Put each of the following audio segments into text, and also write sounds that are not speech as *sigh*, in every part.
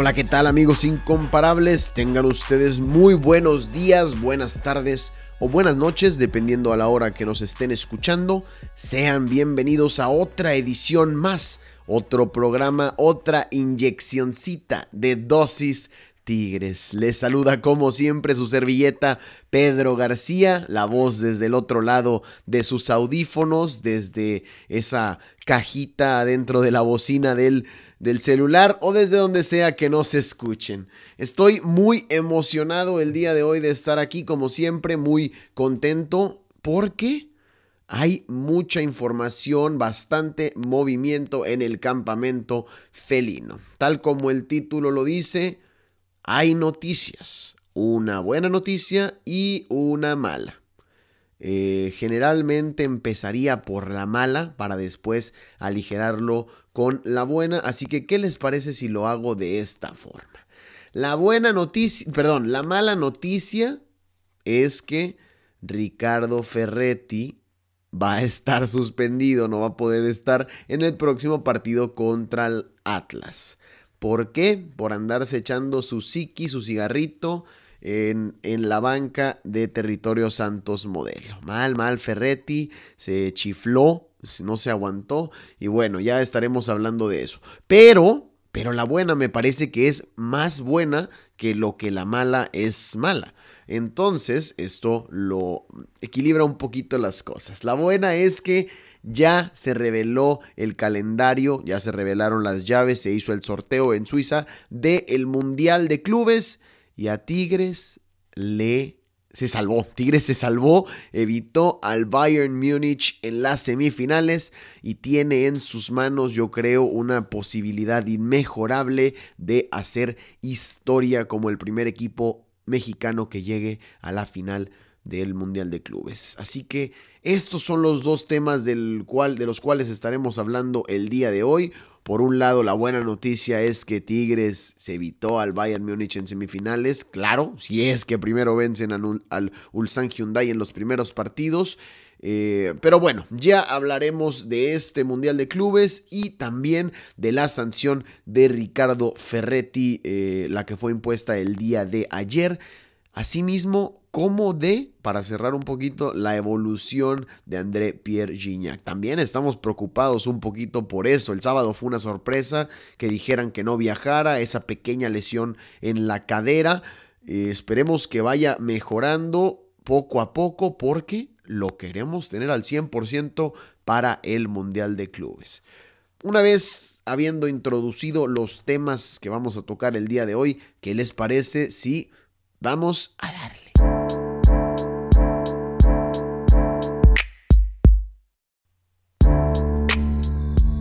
Hola, ¿qué tal amigos incomparables? Tengan ustedes muy buenos días, buenas tardes o buenas noches, dependiendo a la hora que nos estén escuchando. Sean bienvenidos a otra edición más, otro programa, otra inyeccioncita de dosis Tigres. Les saluda como siempre su servilleta Pedro García, la voz desde el otro lado de sus audífonos, desde esa cajita dentro de la bocina del del celular o desde donde sea que nos escuchen. Estoy muy emocionado el día de hoy de estar aquí, como siempre, muy contento porque hay mucha información, bastante movimiento en el campamento felino. Tal como el título lo dice, hay noticias, una buena noticia y una mala. Eh, generalmente empezaría por la mala para después aligerarlo con la buena. Así que, ¿qué les parece si lo hago de esta forma? La buena noticia, perdón, la mala noticia es que Ricardo Ferretti va a estar suspendido, no va a poder estar en el próximo partido contra el Atlas. ¿Por qué? Por andarse echando su psiqui, su cigarrito en, en, la banca de Territorio Santos Modelo. Mal, mal, Ferretti se chifló no se aguantó y bueno, ya estaremos hablando de eso. Pero, pero la buena me parece que es más buena que lo que la mala es mala. Entonces, esto lo equilibra un poquito las cosas. La buena es que ya se reveló el calendario, ya se revelaron las llaves, se hizo el sorteo en Suiza del Mundial de Clubes y a Tigres le se salvó. Tigres se salvó, evitó al Bayern Múnich en las semifinales y tiene en sus manos, yo creo, una posibilidad inmejorable de hacer historia como el primer equipo mexicano que llegue a la final del Mundial de Clubes. Así que estos son los dos temas del cual, de los cuales estaremos hablando el día de hoy. Por un lado, la buena noticia es que Tigres se evitó al Bayern Múnich en semifinales. Claro, si es que primero vencen al, Ulsan Hyundai en los primeros partidos. Eh, pero bueno, ya hablaremos de este Mundial de Clubes y también de la sanción de Ricardo Ferretti, eh, la que fue impuesta el día de ayer. Asimismo, como de, para cerrar un poquito, la evolución de André Pierre Gignac. También estamos preocupados un poquito por eso. El sábado fue una sorpresa que dijeran que no viajara, esa pequeña lesión en la cadera. Eh, esperemos que vaya mejorando poco a poco porque lo queremos tener al 100% para el Mundial de Clubes. Una vez habiendo introducido los temas que vamos a tocar el día de hoy, ¿qué les parece si vamos a darle?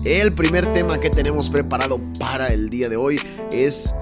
El primer tema que tenemos preparado para el día de hoy es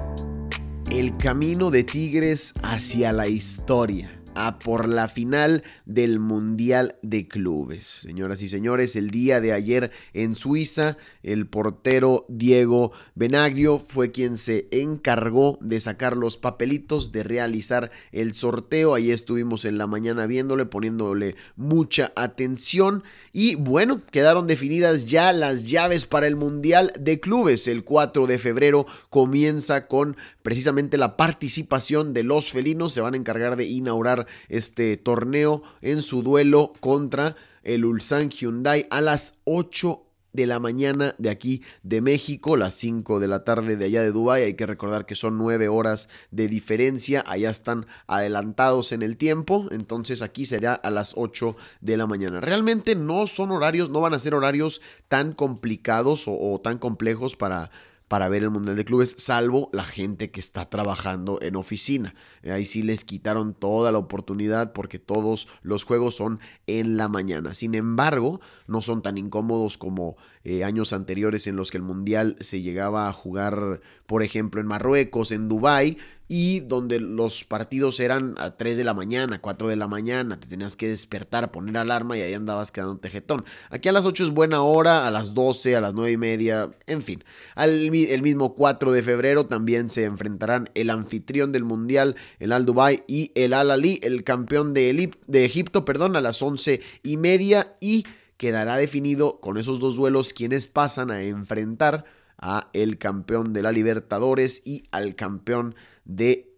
el camino de Tigres hacia la historia a por la final del Mundial de Clubes. Señoras y señores, el día de ayer en Suiza, el portero Diego Benagrio fue quien se encargó de sacar los papelitos, de realizar el sorteo. Ahí estuvimos en la mañana viéndole, poniéndole mucha atención. Y bueno, quedaron definidas ya las llaves para el Mundial de Clubes. El 4 de febrero comienza con precisamente la participación de los felinos. Se van a encargar de inaugurar este torneo en su duelo contra el Ulsan Hyundai a las 8 de la mañana de aquí de México, las 5 de la tarde de allá de Dubái. Hay que recordar que son 9 horas de diferencia, allá están adelantados en el tiempo, entonces aquí será a las 8 de la mañana. Realmente no son horarios, no van a ser horarios tan complicados o, tan complejos para para ver el Mundial de Clubes, salvo la gente que está trabajando en oficina. Ahí sí les quitaron toda la oportunidad porque todos los juegos son en la mañana. Sin embargo, no son tan incómodos como eh, años anteriores en los que el Mundial se llegaba a jugar, por ejemplo, en Marruecos, en Dubái, y donde los partidos eran a 3 de la mañana, 4 de la mañana, te tenías que despertar, poner alarma y ahí andabas quedando tejetón. Aquí a las 8 es buena hora, a las 12, a las 9 y media, en fin. el mismo 4 de febrero también se enfrentarán el anfitrión del Mundial, el Al Dubai y el Al Ali, el campeón de, de Egipto, perdón, a las 11 y media y quedará definido con esos dos duelos quienes pasan a enfrentar a el campeón de la Libertadores y al campeón de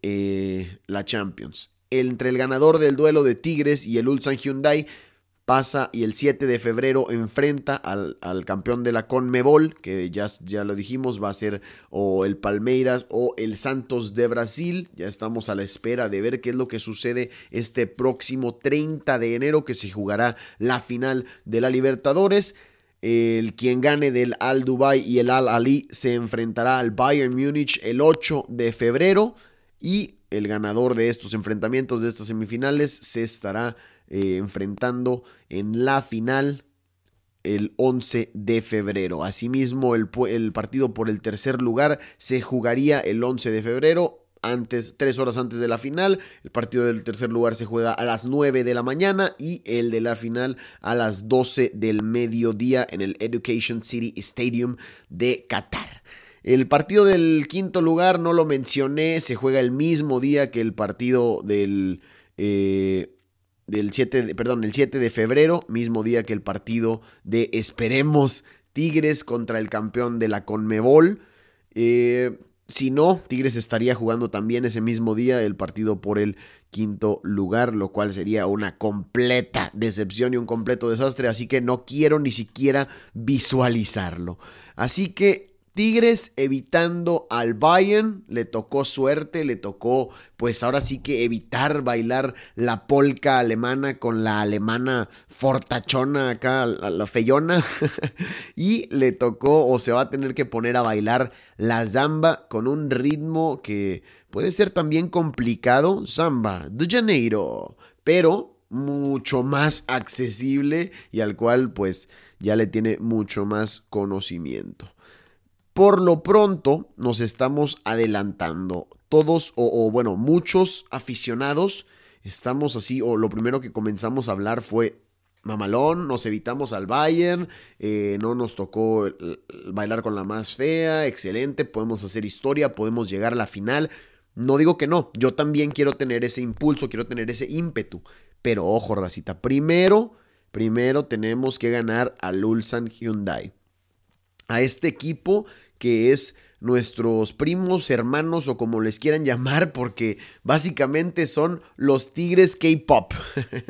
eh, la Champions. Entre el ganador del duelo de Tigres y el Ulsan Hyundai pasa y el 7 de febrero enfrenta al, campeón de la Conmebol, que ya, ya lo dijimos, va a ser o el Palmeiras o el Santos de Brasil. Ya estamos a la espera de ver qué es lo que sucede este próximo 30 de enero, que se jugará la final de la Libertadores. El quien gane del Al Dubai y el Al Ali se enfrentará al Bayern Múnich el 8 de febrero y el ganador de estos enfrentamientos de estas semifinales se estará eh, enfrentando en la final el 11 de febrero. Asimismo, el, el partido por el tercer lugar se jugaría el 11 de febrero antes, tres horas antes de la final. El partido del tercer lugar se juega a las 9 de la mañana y el de la final a las 12 del mediodía en el Education City Stadium de Qatar. El partido del quinto lugar, no lo mencioné, se juega el mismo día que el partido del, eh, del 7, de, perdón, el 7 de febrero, mismo día que el partido de Esperemos Tigres contra el campeón de la Conmebol. Eh, si no, Tigres estaría jugando también ese mismo día el partido por el quinto lugar, lo cual sería una completa decepción y un completo desastre, así que no quiero ni siquiera visualizarlo. Así que Tigres evitando al Bayern, le tocó suerte, le tocó pues ahora sí que evitar bailar la polca alemana con la alemana fortachona acá, la, la feyona, *laughs* y le tocó o se va a tener que poner a bailar la zamba con un ritmo que puede ser también complicado, zamba de Janeiro, pero mucho más accesible y al cual pues ya le tiene mucho más conocimiento. Por lo pronto nos estamos adelantando. Todos, o, bueno, muchos aficionados, estamos así, o lo primero que comenzamos a hablar fue mamalón, nos evitamos al Bayern, eh, no nos tocó bailar con la más fea, excelente, podemos hacer historia, podemos llegar a la final. No digo que no, yo también quiero tener ese impulso, quiero tener ese ímpetu, pero ojo, racita, primero, primero tenemos que ganar al Ulsan Hyundai. A este equipo que es nuestros primos, hermanos o como les quieran llamar, porque básicamente son los Tigres K-Pop.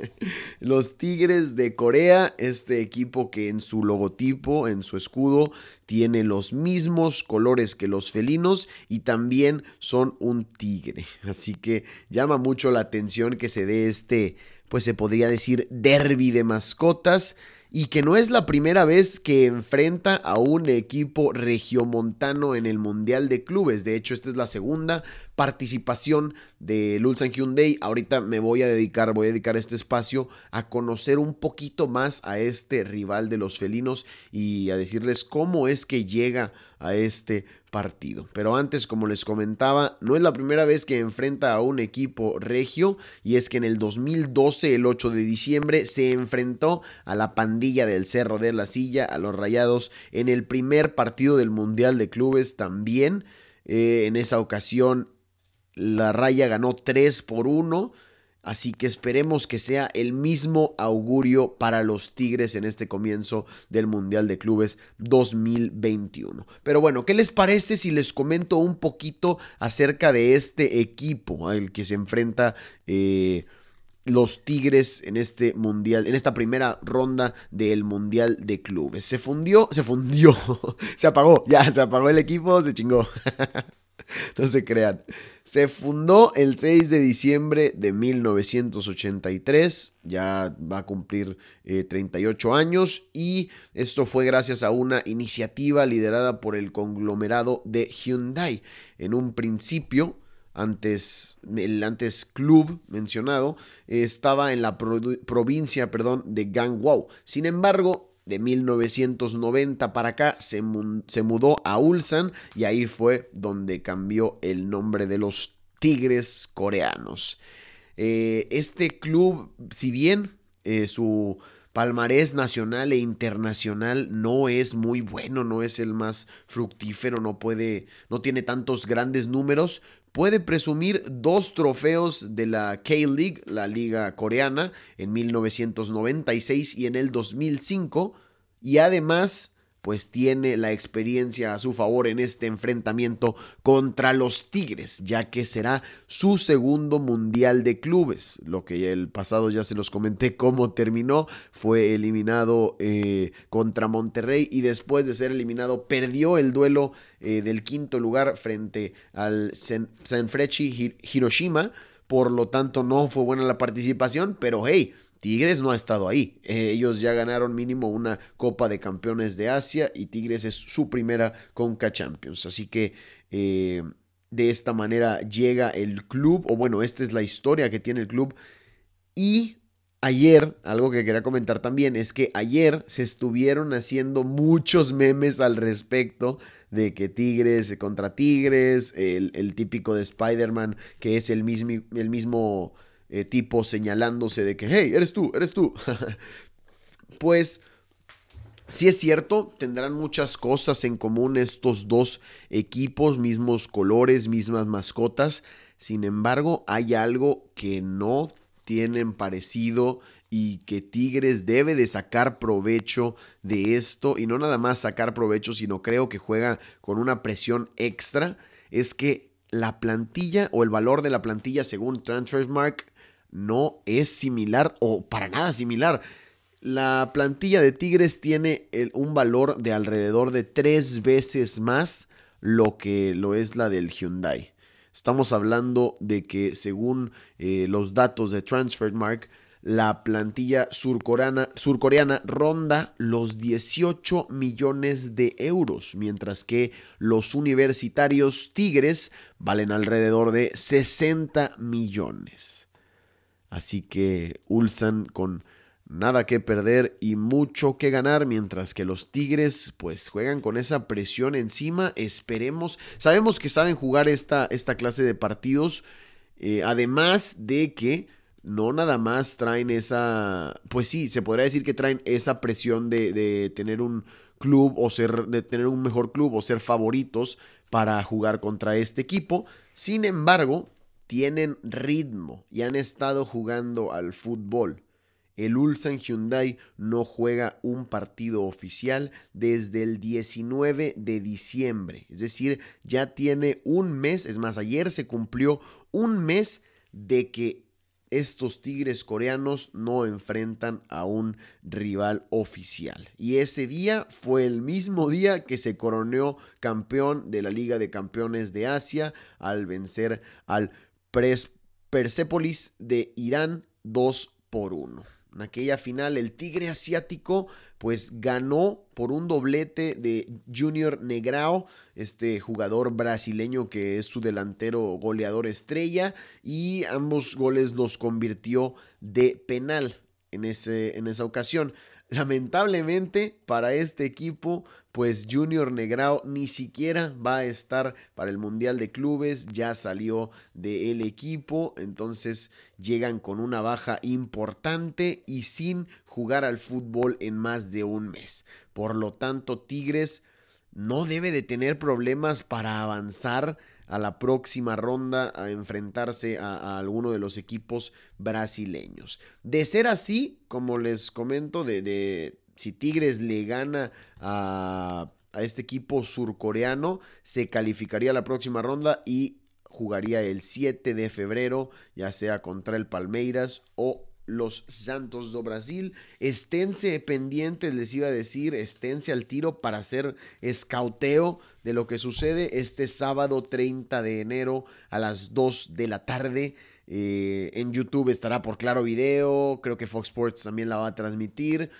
*laughs* los Tigres de Corea, este equipo que en su logotipo, en su escudo, tiene los mismos colores que los felinos y también son un tigre. *laughs* Así que llama mucho la atención que se dé este, pues se podría decir, derby de mascotas y que no es la primera vez que enfrenta a un equipo regiomontano en el Mundial de Clubes. De hecho, esta es la segunda participación de Ulsan Hyundai. Ahorita me voy a dedicar, voy a dedicar este espacio a conocer un poquito más a este rival de los felinos y a decirles cómo es que llega a este partido. Pero antes, como les comentaba, no es la primera vez que enfrenta a un equipo regio y es que en el 2012, el 8 de diciembre, se enfrentó a la pandilla del Cerro de la Silla, a los Rayados, en el primer partido del Mundial de Clubes también. Eh, en esa ocasión la raya ganó 3 por 1. Así que esperemos que sea el mismo augurio para los Tigres en este comienzo del Mundial de Clubes 2021. Pero bueno, ¿qué les parece si les comento un poquito acerca de este equipo al que se enfrenta eh, los Tigres en este mundial, en esta primera ronda del mundial de clubes. Se fundió, se fundió, *laughs* se apagó, ya se apagó el equipo, se chingó. *laughs* *laughs* no se crean. Se fundó el 6 de diciembre de 1983, ya va a cumplir 38 eh, años y esto fue gracias a una iniciativa liderada por el conglomerado de Hyundai. En un principio, antes, el antes club mencionado, estaba en la provincia perdón, de Gangwon. Sin embargo, de 1990 para acá se, se, mudó a Ulsan y ahí fue donde cambió el nombre de los Tigres coreanos. Eh, este club, si bien eh, su palmarés nacional e internacional no es muy bueno, no es el más fructífero, no puede, no tiene tantos grandes números, puede presumir dos trofeos de la K-League, la liga coreana, en 1996 y en el 2005, y además pues tiene la experiencia a su favor en este enfrentamiento contra los Tigres, ya que será su segundo mundial de clubes. Lo que el pasado ya se los comenté cómo terminó, fue eliminado eh, contra Monterrey y después de ser eliminado perdió el duelo eh, del quinto lugar frente al Sanfrecce Hiroshima. Por lo tanto, no fue buena la participación, pero hey, Tigres no ha estado ahí. Eh, ellos ya ganaron mínimo una Copa de Campeones de Asia y Tigres es su primera Conca Champions. Así que eh, de esta manera llega el club, o bueno, esta es la historia que tiene el club. Y ayer, algo que quería comentar también, es que ayer se estuvieron haciendo muchos memes al respecto de que Tigres contra Tigres, el, típico de Spider-Man, que es el mismo, el mismo eh, tipo señalándose de que, hey, eres tú, eres tú. *laughs* pues sí es cierto, tendrán muchas cosas en común estos dos equipos, mismos colores, mismas mascotas. Sin embargo, hay algo que no tienen parecido y que Tigres debe de sacar provecho de esto y no nada más sacar provecho, sino creo que juega con una presión extra, es que la plantilla o el valor de la plantilla según Transfermark no es similar o para nada similar. La plantilla de Tigres tiene un valor de alrededor de tres veces más lo que lo es la del Hyundai. Estamos hablando de que según eh, los datos de Transfermark, la plantilla surcoreana, surcoreana, ronda los 18 millones de euros, mientras que los universitarios Tigres valen alrededor de 60 millones. Así que Ulsan con nada que perder y mucho que ganar, mientras que los Tigres pues juegan con esa presión encima. Esperemos, sabemos que saben jugar esta, esta clase de partidos, eh, además de que no nada más traen esa, pues sí, se podría decir que traen esa presión de, de tener un club o ser, de tener un mejor club o ser favoritos para jugar contra este equipo. Sin embargo, tienen ritmo y han estado jugando al fútbol. El Ulsan Hyundai no juega un partido oficial desde el 19 de diciembre. Es decir, ya tiene un mes, es más, ayer se cumplió un mes de que estos Tigres coreanos no enfrentan a un rival oficial. Y ese día fue el mismo día que se coronó campeón de la Liga de Campeones de Asia al vencer al Persepolis de Irán 2 por 1. En aquella final el Tigre Asiático pues ganó por un doblete de Junior Negrao, este jugador brasileño que es su delantero goleador estrella y ambos goles los convirtió de penal en, ese, en esa ocasión. Lamentablemente para este equipo, pues Junior Negrao ni siquiera va a estar para el Mundial de Clubes, ya salió del equipo, entonces llegan con una baja importante y sin jugar al fútbol en más de un mes. Por lo tanto, Tigres no debe de tener problemas para avanzar a la próxima ronda a enfrentarse a, alguno de los equipos brasileños. De ser así, como les comento, de, si Tigres le gana a, a este equipo surcoreano, se calificaría a la próxima ronda y jugaría el 7 de febrero, ya sea contra el Palmeiras o los Santos do Brasil. Esténse pendientes, les iba a decir, esténse al tiro para hacer escauteo de lo que sucede este sábado 30 de enero a las 2 de la tarde. Eh, en YouTube estará por claro video, creo que Fox Sports también la va a transmitir.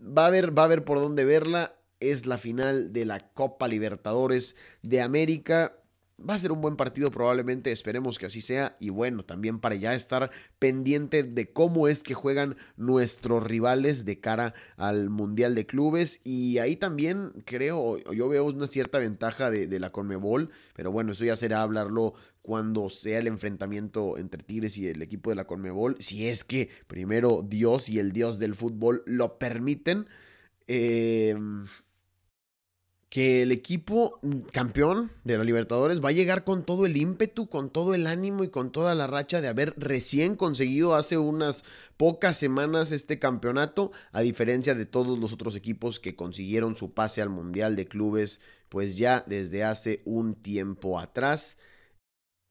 Va a ver, va a ver por dónde verla. Es la final de la Copa Libertadores de América. Va a ser un buen partido probablemente, esperemos que así sea. Y bueno, también para ya estar pendiente de cómo es que juegan nuestros rivales de cara al Mundial de Clubes. Y ahí también creo, yo veo una cierta ventaja de, la Conmebol. Pero bueno, eso ya será hablarlo cuando sea el enfrentamiento entre Tigres y el equipo de la Conmebol. Si es que primero Dios y el Dios del fútbol lo permiten. Eh, que el equipo mm, campeón de la Libertadores va a llegar con todo el ímpetu, con todo el ánimo y con toda la racha de haber recién conseguido hace unas pocas semanas este campeonato, a diferencia de todos los otros equipos que consiguieron su pase al Mundial de Clubes, pues ya desde hace un tiempo atrás.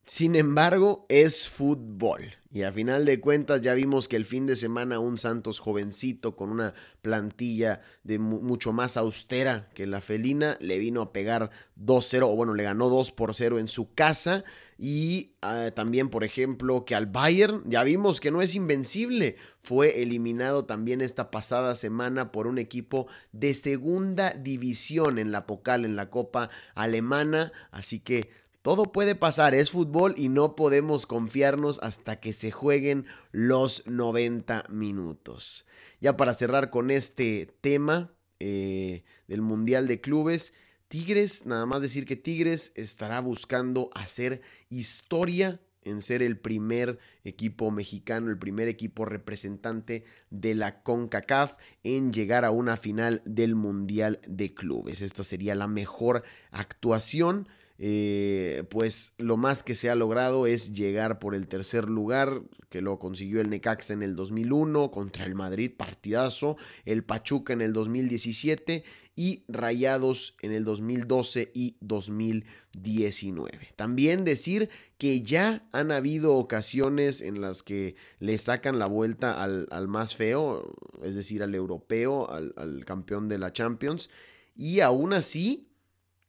Sin embargo, es fútbol. Y a final de cuentas ya vimos que el fin de semana un Santos jovencito con una plantilla de mucho más austera que la felina le vino a pegar 2-0, o bueno, le ganó 2 por 0 en su casa. Y ah, también, por ejemplo, que al Bayern ya vimos que no es invencible. Fue eliminado también esta pasada semana por un equipo de segunda división en la Pocal, en la Copa Alemana. Así que todo puede pasar, es fútbol y no podemos confiarnos hasta que se jueguen los 90 minutos. Ya para cerrar con este tema eh, del Mundial de Clubes, Tigres, nada más decir que Tigres estará buscando hacer historia en ser el primer equipo mexicano, el primer equipo representante de la CONCACAF en llegar a una final del Mundial de Clubes. Esta sería la mejor actuación eh, pues lo más que se ha logrado es llegar por el tercer lugar, que lo consiguió el Necaxa en el 2001 contra el Madrid, partidazo, el Pachuca en el 2017 y Rayados en el 2012 y 2019. También decir que ya han habido ocasiones en las que le sacan la vuelta al, más feo, es decir, al europeo, al, al campeón de la Champions, y aún así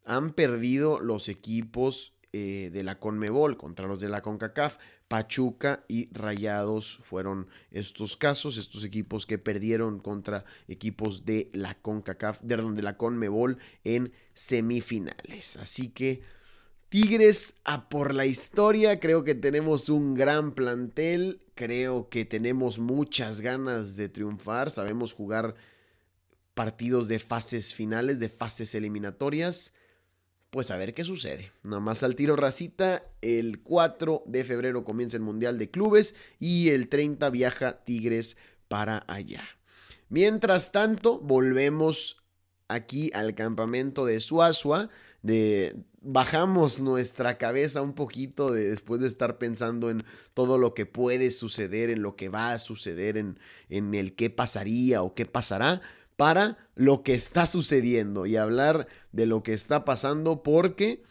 han perdido los equipos eh, de la Conmebol contra los de la CONCACAF. Pachuca y Rayados fueron estos casos, estos equipos que perdieron contra equipos de la CONCACAF, de, de la Conmebol en semifinales. Así que Tigres a por la historia, creo que tenemos un gran plantel, creo que tenemos muchas ganas de triunfar, sabemos jugar partidos de fases finales, de fases eliminatorias pues a ver qué sucede. Nada más al tiro racita, el 4 de febrero comienza el Mundial de Clubes y el 30 viaja Tigres para allá. Mientras tanto, volvemos aquí al campamento de Suazua, de bajamos nuestra cabeza un poquito de, después de estar pensando en todo lo que puede suceder, en lo que va a suceder, en, en el qué pasaría o qué pasará para lo que está sucediendo y hablar de lo que está pasando porque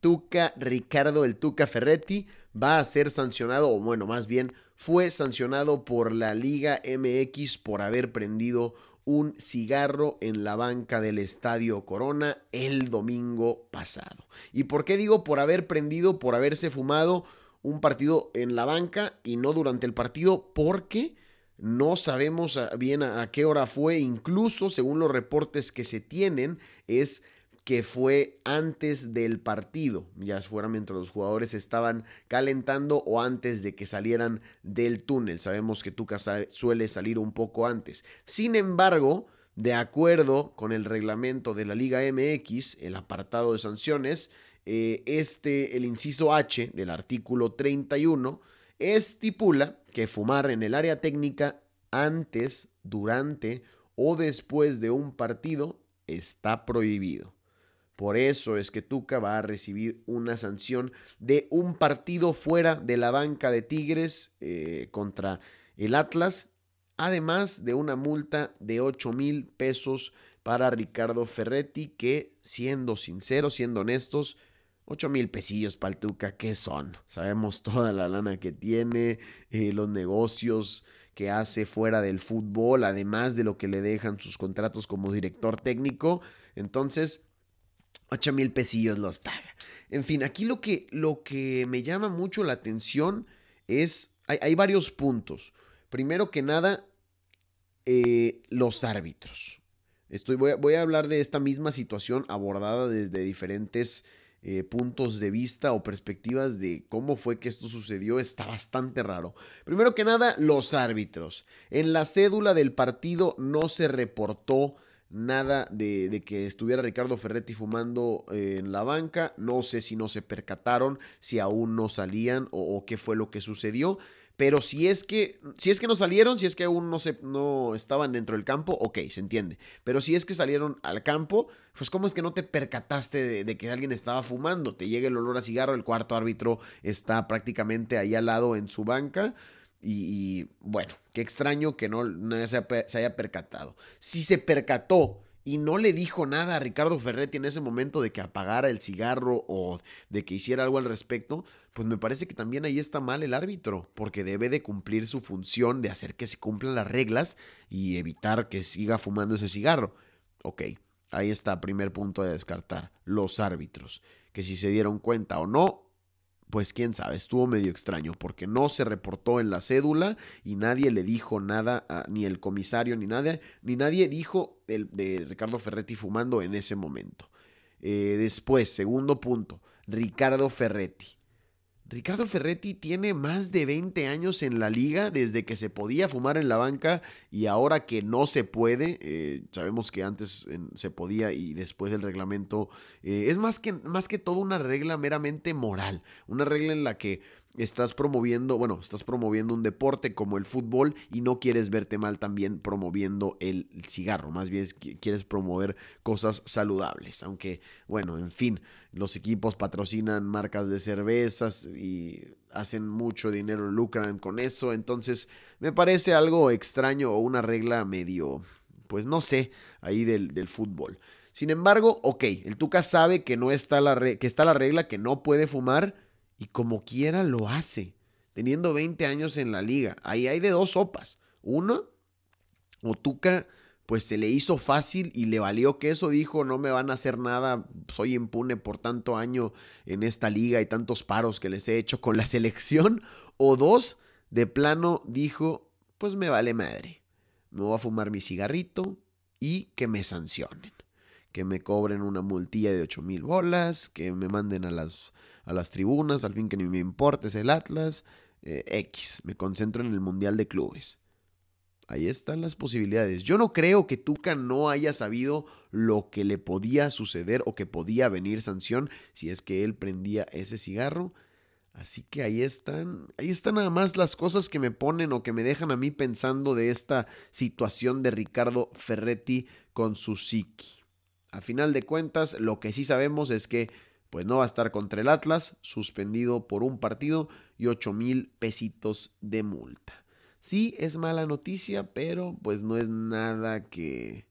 Tuca Ricardo el Tuca Ferretti va a ser sancionado, o bueno, más bien fue sancionado por la Liga MX por haber prendido un cigarro en la banca del Estadio Corona el domingo pasado. ¿Y por qué digo por haber prendido, por haberse fumado un partido en la banca y no durante el partido? Porque no sabemos bien a, qué hora fue, incluso según los reportes que se tienen, es que fue antes del partido, ya fuera mientras los jugadores estaban calentando o antes de que salieran del túnel. Sabemos que Tuca suele salir un poco antes. Sin embargo, de acuerdo con el reglamento de la Liga MX, el apartado de sanciones, eh, este, el inciso H del artículo 31, estipula que fumar en el área técnica antes, durante o después de un partido está prohibido. Por eso es que Tuca va a recibir una sanción de un partido fuera de la banca de Tigres eh, contra el Atlas, además de una multa de 8 mil pesos para Ricardo Ferretti, que siendo sinceros, siendo honestos, 8 mil pesillos para el Tuca, ¿qué son? Sabemos *laughs* toda la lana que tiene, eh, los negocios que hace fuera del fútbol, además de lo que le dejan sus contratos como director técnico. Entonces, 8 mil pesillos los paga. En fin, aquí lo que, lo que me llama mucho la atención es, hay, varios puntos. Primero que nada, eh, los árbitros. Estoy, voy, a hablar de esta misma situación abordada desde diferentes eh, puntos de vista o perspectivas de cómo fue que esto sucedió está bastante raro. Primero que nada, los árbitros. En la cédula del partido no se reportó nada de, que estuviera Ricardo Ferretti fumando eh, en la banca. No sé si no se percataron, si aún no salían o qué fue lo que sucedió. Pero si es que, si es que no salieron, si es que aún no, se, no estaban dentro del campo, ok, se entiende. Pero si es que salieron al campo, pues cómo es que no te percataste de, que alguien estaba fumando. Te llega el olor a cigarro, el cuarto árbitro está prácticamente ahí al lado en su banca. Y, bueno, qué extraño que no, no se haya percatado. Si se percató y no le dijo nada a Ricardo Ferretti en ese momento de que apagara el cigarro o de que hiciera algo al respecto, pues me parece que también ahí está mal el árbitro, porque debe de cumplir su función de hacer que se cumplan las reglas y evitar que siga fumando ese cigarro. Ok, ahí está, primer punto de descartar, los árbitros, que si se dieron cuenta o no, pues quién sabe, estuvo medio extraño porque no se reportó en la cédula y nadie le dijo nada, ni el comisario ni nadie, ni nadie dijo el, de Ricardo Ferretti fumando en ese momento. Eh, después, segundo punto, Ricardo Ferretti. Ricardo Ferretti tiene más de 20 años en la liga desde que se podía fumar en la banca y ahora que no se puede, eh, sabemos que antes se podía y después del reglamento, eh, es más que, más que todo una regla meramente moral, una regla en la que estás promoviendo, bueno, estás promoviendo un deporte como el fútbol y no quieres verte mal también promoviendo el cigarro, más bien quieres promover cosas saludables, aunque bueno, en fin, los equipos patrocinan marcas de cervezas y hacen mucho dinero, lucran con eso, entonces me parece algo extraño o una regla medio, pues no sé, ahí del, del fútbol. Sin embargo, ok, el Tuca sabe que no está la, que está la regla que no puede fumar, y como quiera lo hace, teniendo 20 años en la liga. Ahí hay de dos sopas. Uno, Otuca pues se le hizo fácil y le valió que eso dijo, no me van a hacer nada, soy impune por tanto año en esta liga y tantos paros que les he hecho con la *laughs* selección. O dos, de plano dijo, pues me vale madre, me voy a fumar mi cigarrito y que me sancionen, que me cobren una multilla de 8 mil bolas, que me manden a las a las tribunas, al fin que ni me importa es el Atlas, eh, X, me concentro en el Mundial de Clubes. Ahí están las posibilidades. Yo no creo que Tuca no haya sabido lo que le podía suceder o que podía venir sanción si es que él prendía ese cigarro. Así que ahí están, ahí están nada más las cosas que me ponen o que me dejan a mí pensando de esta situación de Ricardo Ferretti con su psiqui. A final de cuentas, lo que sí sabemos es que pues no va a estar contra el Atlas, suspendido por un partido y 8 mil pesitos de multa. Sí, es mala noticia, pero pues no es nada que,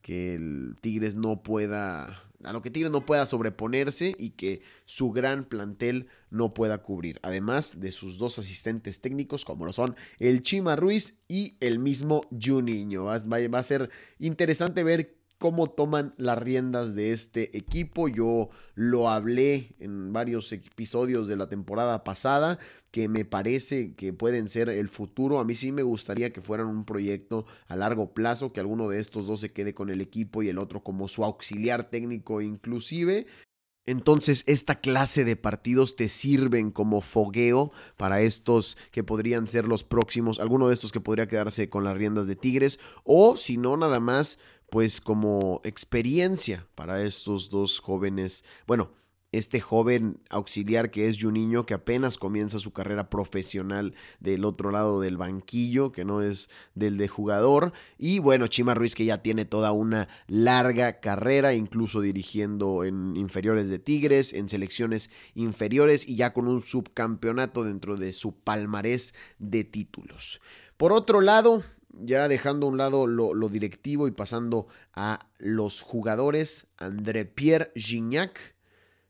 que el Tigres no pueda, a lo que Tigres no pueda sobreponerse y que su gran plantel no pueda cubrir. Además de sus dos asistentes técnicos, como lo son el Chima Ruiz y el mismo Juninho. Va, va a ser interesante ver cómo toman las riendas de este equipo. Yo lo hablé en varios episodios de la temporada pasada, que me parece que pueden ser el futuro. A mí sí me gustaría que fueran un proyecto a largo plazo, que alguno de estos dos se quede con el equipo y el otro como su auxiliar técnico inclusive. Entonces, esta clase de partidos te sirven como fogueo para estos que podrían ser los próximos, alguno de estos que podría quedarse con las riendas de Tigres, o si no, nada más pues como experiencia para estos dos jóvenes, bueno, este joven auxiliar que es Juninho, que apenas comienza su carrera profesional del otro lado del banquillo, que no es del de jugador. Y bueno, Chima Ruiz, que ya tiene toda una larga carrera, incluso dirigiendo en inferiores de Tigres, en selecciones inferiores y ya con un subcampeonato dentro de su palmarés de títulos. Por otro lado, ya dejando a un lado lo, directivo y pasando a los jugadores, André Pierre Gignac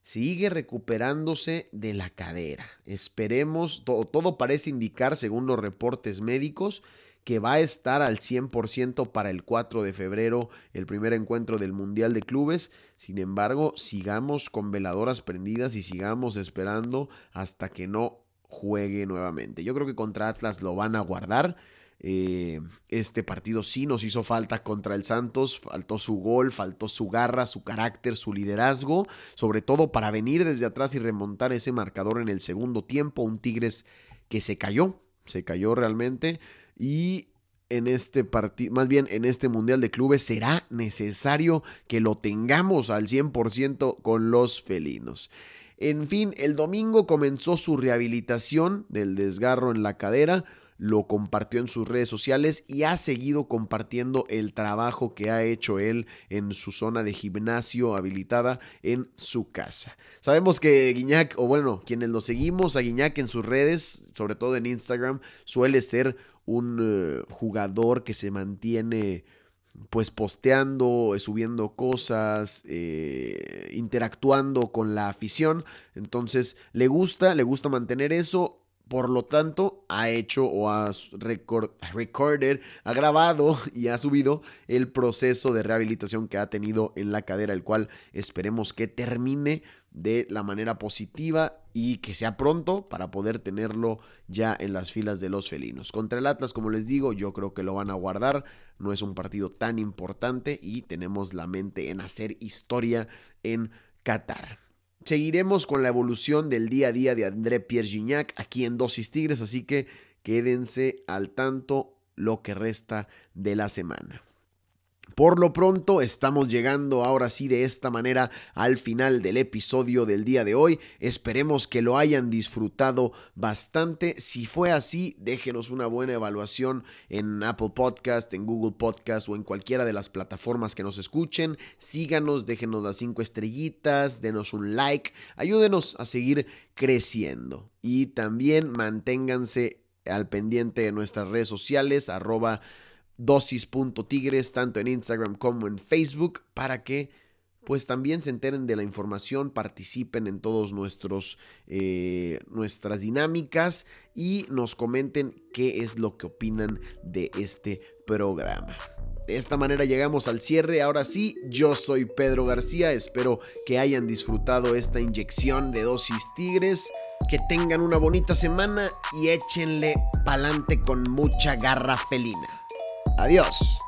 sigue recuperándose de la cadera. Esperemos, todo, todo parece indicar, según los reportes médicos, que va a estar al 100% para el 4 de febrero, el primer encuentro del Mundial de Clubes. Sin embargo, sigamos con veladoras prendidas y sigamos esperando hasta que no juegue nuevamente. Yo creo que contra Atlas lo van a guardar. Eh, este partido sí nos hizo falta contra el Santos, faltó su gol, faltó su garra, su carácter, su liderazgo, sobre todo para venir desde atrás y remontar ese marcador en el segundo tiempo, un Tigres que se cayó, se cayó realmente y en este partido, más bien en este Mundial de Clubes, será necesario que lo tengamos al 100% con los felinos. En fin, el domingo comenzó su rehabilitación del desgarro en la cadera, lo compartió en sus redes sociales y ha seguido compartiendo el trabajo que ha hecho él en su zona de gimnasio habilitada en su casa. Sabemos que Guiñac, o bueno, quienes lo seguimos a Guiñac en sus redes, sobre todo en Instagram, suele ser un eh, jugador que se mantiene pues posteando, eh, subiendo cosas, eh, interactuando con la afición. Entonces le gusta, le gusta mantener eso. Por lo tanto, ha hecho o ha recorded, ha grabado *laughs* y ha subido el proceso de rehabilitación que ha tenido en la cadera, el cual esperemos que termine de la manera positiva y que sea pronto para poder tenerlo ya en las filas de los felinos. Contra el Atlas, como les digo, yo creo que lo van a guardar. No es un partido tan importante y tenemos la mente en hacer historia en Qatar. Seguiremos con la evolución del día a día de André Pierre Gignac aquí en Dosis Tigres, así que quédense al tanto lo que resta de la semana. Por lo pronto estamos llegando ahora sí de esta manera al final del episodio del día de hoy. Esperemos que lo hayan disfrutado bastante. Si fue así, déjenos una buena evaluación en Apple Podcast, en Google Podcast o en cualquiera de las plataformas que nos escuchen. Síganos, déjenos las cinco estrellitas, denos un like, ayúdenos a seguir creciendo. Y también manténganse al pendiente de nuestras redes sociales, arroba dosis.tigres, tanto en Instagram como en Facebook, para que pues también se enteren de la información, participen en todos nuestros eh, nuestras dinámicas y nos comenten qué es lo que opinan de este programa. De esta manera llegamos al cierre. Ahora sí, yo soy Pedro García. Espero que hayan disfrutado esta inyección de dosis tigres. Que tengan una bonita semana y échenle pa'lante con mucha garra felina. Adiós.